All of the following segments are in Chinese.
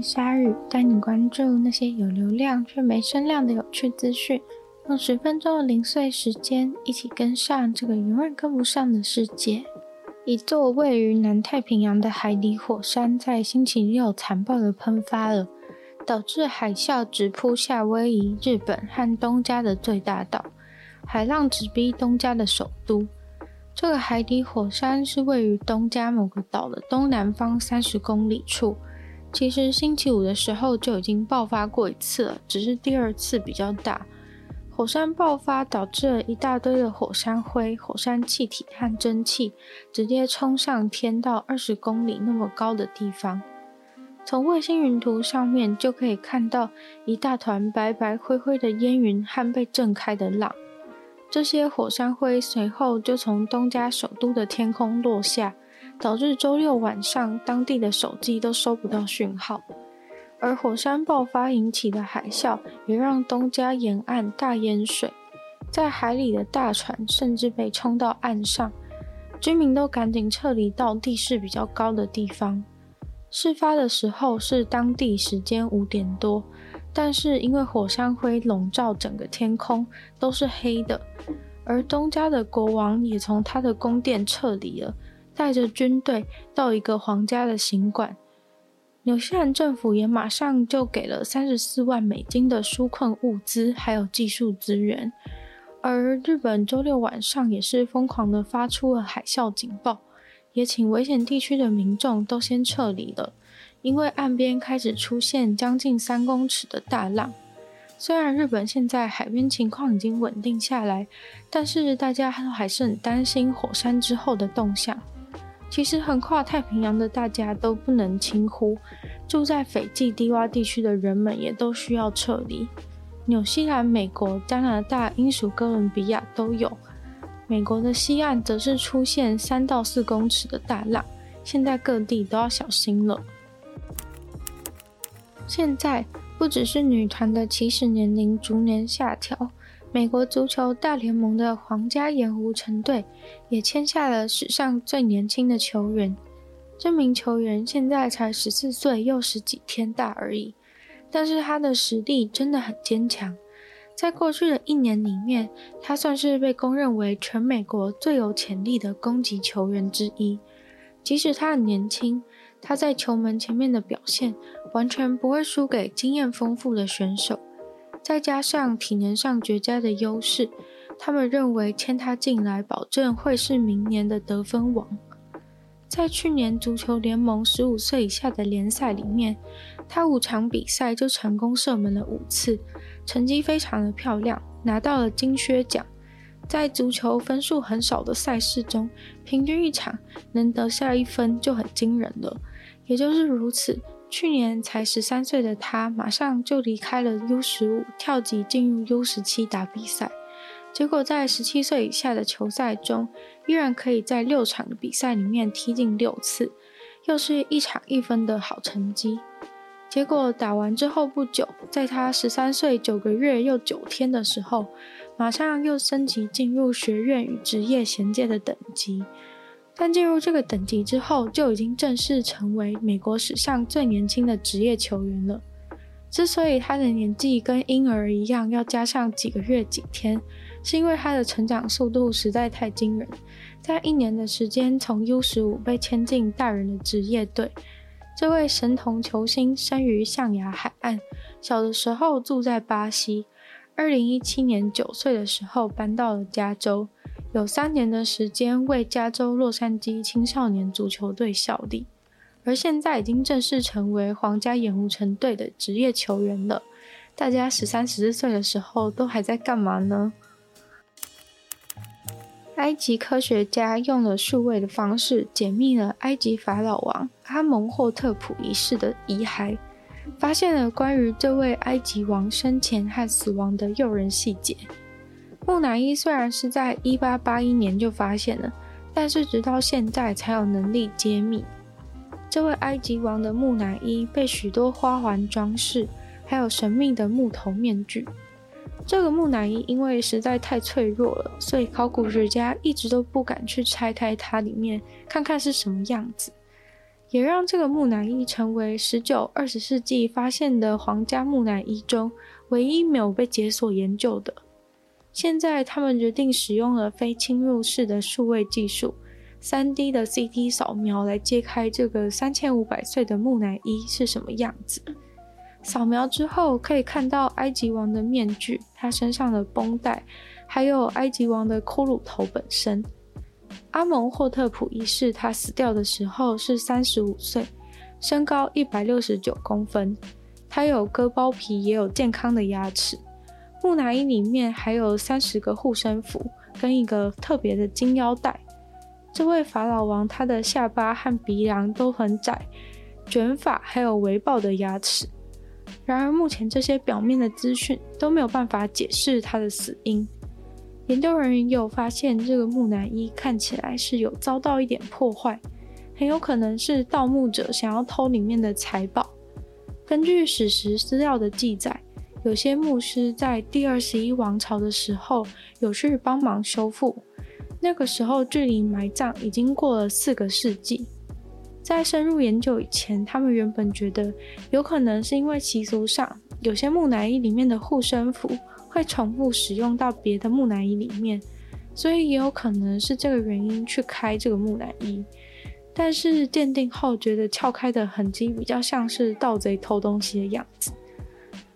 迎光临鲨语，带你关注那些有流量却没声量的有趣资讯。用十分钟的零碎时间，一起跟上这个永远跟不上的世界。一座位于南太平洋的海底火山在星期六残暴地喷发了，导致海啸直扑夏威夷、日本和东加的最大岛，海浪直逼东加的首都。这个海底火山是位于东加某个岛的东南方三十公里处。其实星期五的时候就已经爆发过一次了，只是第二次比较大。火山爆发导致了一大堆的火山灰、火山气体和蒸汽直接冲上天到二十公里那么高的地方。从卫星云图上面就可以看到一大团白白灰灰的烟云和被震开的浪。这些火山灰随后就从东加首都的天空落下，导致周六晚上当地的手机都收不到讯号。而火山爆发引起的海啸也让东加沿岸大淹水，在海里的大船甚至被冲到岸上，居民都赶紧撤离到地势比较高的地方。事发的时候是当地时间五点多，但是因为火山灰笼罩整个天空都是黑的，而东加的国王也从他的宫殿撤离了，带着军队到一个皇家的行馆。纽西兰政府也马上就给了三十四万美金的纾困物资，还有技术资源。而日本周六晚上也是疯狂的发出了海啸警报，也请危险地区的民众都先撤离了，因为岸边开始出现将近三公尺的大浪。虽然日本现在海边情况已经稳定下来，但是大家都还是很担心火山之后的动向。其实横跨太平洋的大家都不能轻忽，住在斐济低洼地区的人们也都需要撤离。纽西兰、美国、加拿大、英属哥伦比亚都有。美国的西岸则是出现三到四公尺的大浪，现在各地都要小心了。现在不只是女团的起始年龄逐年下调。美国足球大联盟的皇家盐湖城队也签下了史上最年轻的球员。这名球员现在才十四岁又十几天大而已，但是他的实力真的很坚强。在过去的一年里面，他算是被公认为全美国最有潜力的攻击球员之一。即使他很年轻，他在球门前面的表现完全不会输给经验丰富的选手。再加上体能上绝佳的优势，他们认为签他进来，保证会是明年的得分王。在去年足球联盟十五岁以下的联赛里面，他五场比赛就成功射门了五次，成绩非常的漂亮，拿到了金靴奖。在足球分数很少的赛事中，平均一场能得下一分就很惊人了。也就是如此。去年才十三岁的他，马上就离开了 U 十五，跳级进入 U 十七打比赛。结果在十七岁以下的球赛中，依然可以在六场的比赛里面踢进六次，又是一场一分的好成绩。结果打完之后不久，在他十三岁九个月又九天的时候，马上又升级进入学院与职业衔接的等级。但进入这个等级之后，就已经正式成为美国史上最年轻的职业球员了。之所以他的年纪跟婴儿一样，要加上几个月几天，是因为他的成长速度实在太惊人。在一年的时间，从 U 十五被签进大人的职业队。这位神童球星生于象牙海岸，小的时候住在巴西。二零一七年九岁的时候搬到了加州。有三年的时间为加州洛杉矶青少年足球队效力，而现在已经正式成为皇家盐湖城队的职业球员了。大家十三、十四岁的时候都还在干嘛呢埃及科学家用了数位的方式解密了埃及法老王阿蒙霍特普一世的遗骸，发现了关于这位埃及王生前和死亡的诱人细节。木乃伊虽然是在1881年就发现了，但是直到现在才有能力揭秘。这位埃及王的木乃伊被许多花环装饰，还有神秘的木头面具。这个木乃伊因为实在太脆弱了，所以考古学家一直都不敢去拆开它里面看看是什么样子，也让这个木乃伊成为十九、二十世纪发现的皇家木乃伊中唯一没有被解锁研究的。现在他们决定使用了非侵入式的数位技术，3D 的 CT 扫描来揭开这个三千五百岁的木乃伊是什么样子。扫描之后可以看到埃及王的面具、他身上的绷带，还有埃及王的骷髅头本身。阿蒙霍特普一世他死掉的时候是三十五岁，身高一百六十九公分，他有割包皮，也有健康的牙齿。木乃伊里面还有三十个护身符跟一个特别的金腰带。这位法老王他的下巴和鼻梁都很窄，卷发还有微暴的牙齿。然而目前这些表面的资讯都没有办法解释他的死因。研究人员也有发现，这个木乃伊看起来是有遭到一点破坏，很有可能是盗墓者想要偷里面的财宝。根据史实资料的记载。有些牧师在第二十一王朝的时候有去帮忙修复，那个时候距离埋葬已经过了四个世纪。在深入研究以前，他们原本觉得有可能是因为习俗上有些木乃伊里面的护身符会重复使用到别的木乃伊里面，所以也有可能是这个原因去开这个木乃伊。但是鉴定后觉得撬开的痕迹比较像是盗贼偷东西的样子。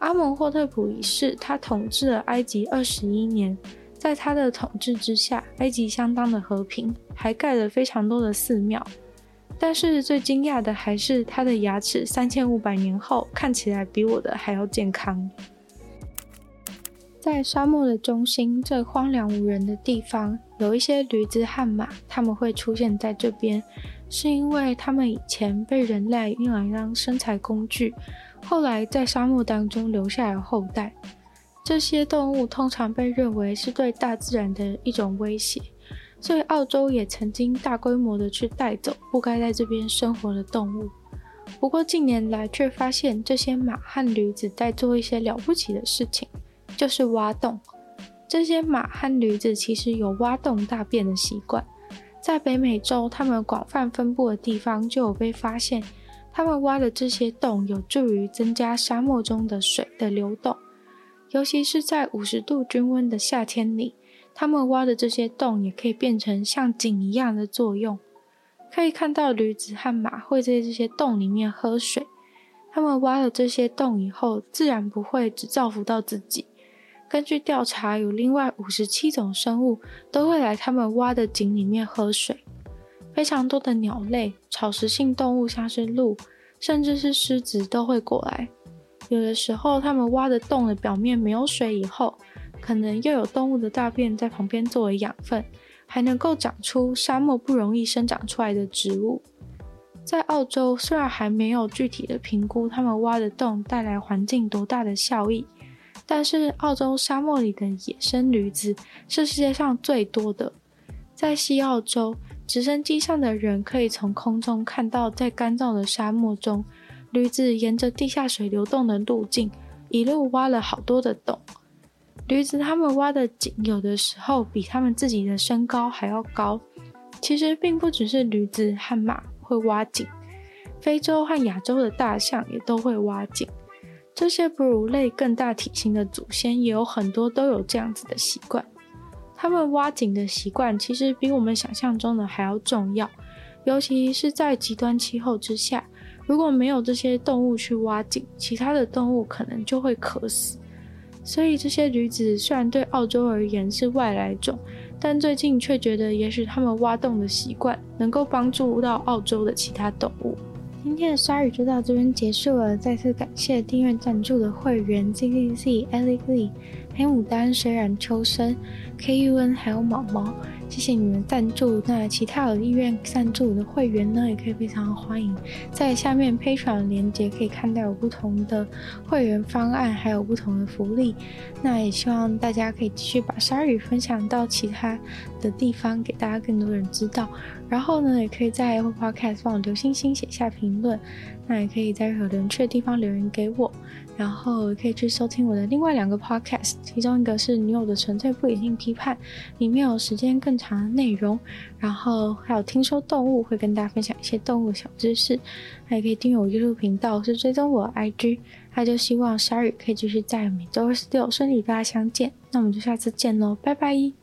阿蒙霍特普一世，他统治了埃及二十一年，在他的统治之下，埃及相当的和平，还盖了非常多的寺庙。但是最惊讶的还是他的牙齿，三千五百年后看起来比我的还要健康。在沙漠的中心，这荒凉无人的地方，有一些驴子和马，他们会出现在这边，是因为他们以前被人类用来当生产工具。后来在沙漠当中留下了后代，这些动物通常被认为是对大自然的一种威胁，所以澳洲也曾经大规模的去带走不该在这边生活的动物。不过近年来却发现这些马和驴子在做一些了不起的事情，就是挖洞。这些马和驴子其实有挖洞大便的习惯，在北美洲它们广泛分布的地方就有被发现。他们挖的这些洞有助于增加沙漠中的水的流动，尤其是在五十度均温的夏天里，他们挖的这些洞也可以变成像井一样的作用。可以看到驴子和马会在这些洞里面喝水。他们挖了这些洞以后，自然不会只造福到自己。根据调查，有另外五十七种生物都会来他们挖的井里面喝水。非常多的鸟类、草食性动物，像是鹿，甚至是狮子，都会过来。有的时候，他们挖的洞的表面没有水以后，可能又有动物的大便在旁边作为养分，还能够长出沙漠不容易生长出来的植物。在澳洲，虽然还没有具体的评估他们挖的洞带来环境多大的效益，但是澳洲沙漠里的野生驴子是世界上最多的。在西澳洲，直升机上的人可以从空中看到，在干燥的沙漠中，驴子沿着地下水流动的路径，一路挖了好多的洞。驴子他们挖的井，有的时候比他们自己的身高还要高。其实并不只是驴子和马会挖井，非洲和亚洲的大象也都会挖井。这些哺乳类更大体型的祖先也有很多都有这样子的习惯。他们挖井的习惯其实比我们想象中的还要重要，尤其是在极端气候之下，如果没有这些动物去挖井，其他的动物可能就会渴死。所以这些驴子虽然对澳洲而言是外来种，但最近却觉得也许他们挖洞的习惯能够帮助到澳洲的其他动物。今天的鲨鱼就到这边结束了，再次感谢订阅赞助的会员 Z Z Z Ellie Lee。黑牡丹、水染秋生、KUN 还有毛毛，谢谢你们赞助。那其他有意愿赞助的会员呢，也可以非常欢迎在下面 Patreon 连接可以看到有不同的会员方案，还有不同的福利。那也希望大家可以继续把鲨语分享到其他的地方，给大家更多人知道。然后呢，也可以在 Apple Podcast 帮我留星星、写下评论。那也可以在任何有趣的地方留言给我。然后可以去收听我的另外两个 podcast，其中一个是女友的纯粹不理性批判，里面有时间更长的内容，然后还有听说动物会跟大家分享一些动物小知识，还可以订阅我 YouTube 频道，是追踪我的 IG，那就希望鲨鱼可以继续在每周二十六顺利与大家相见，那我们就下次见喽，拜拜。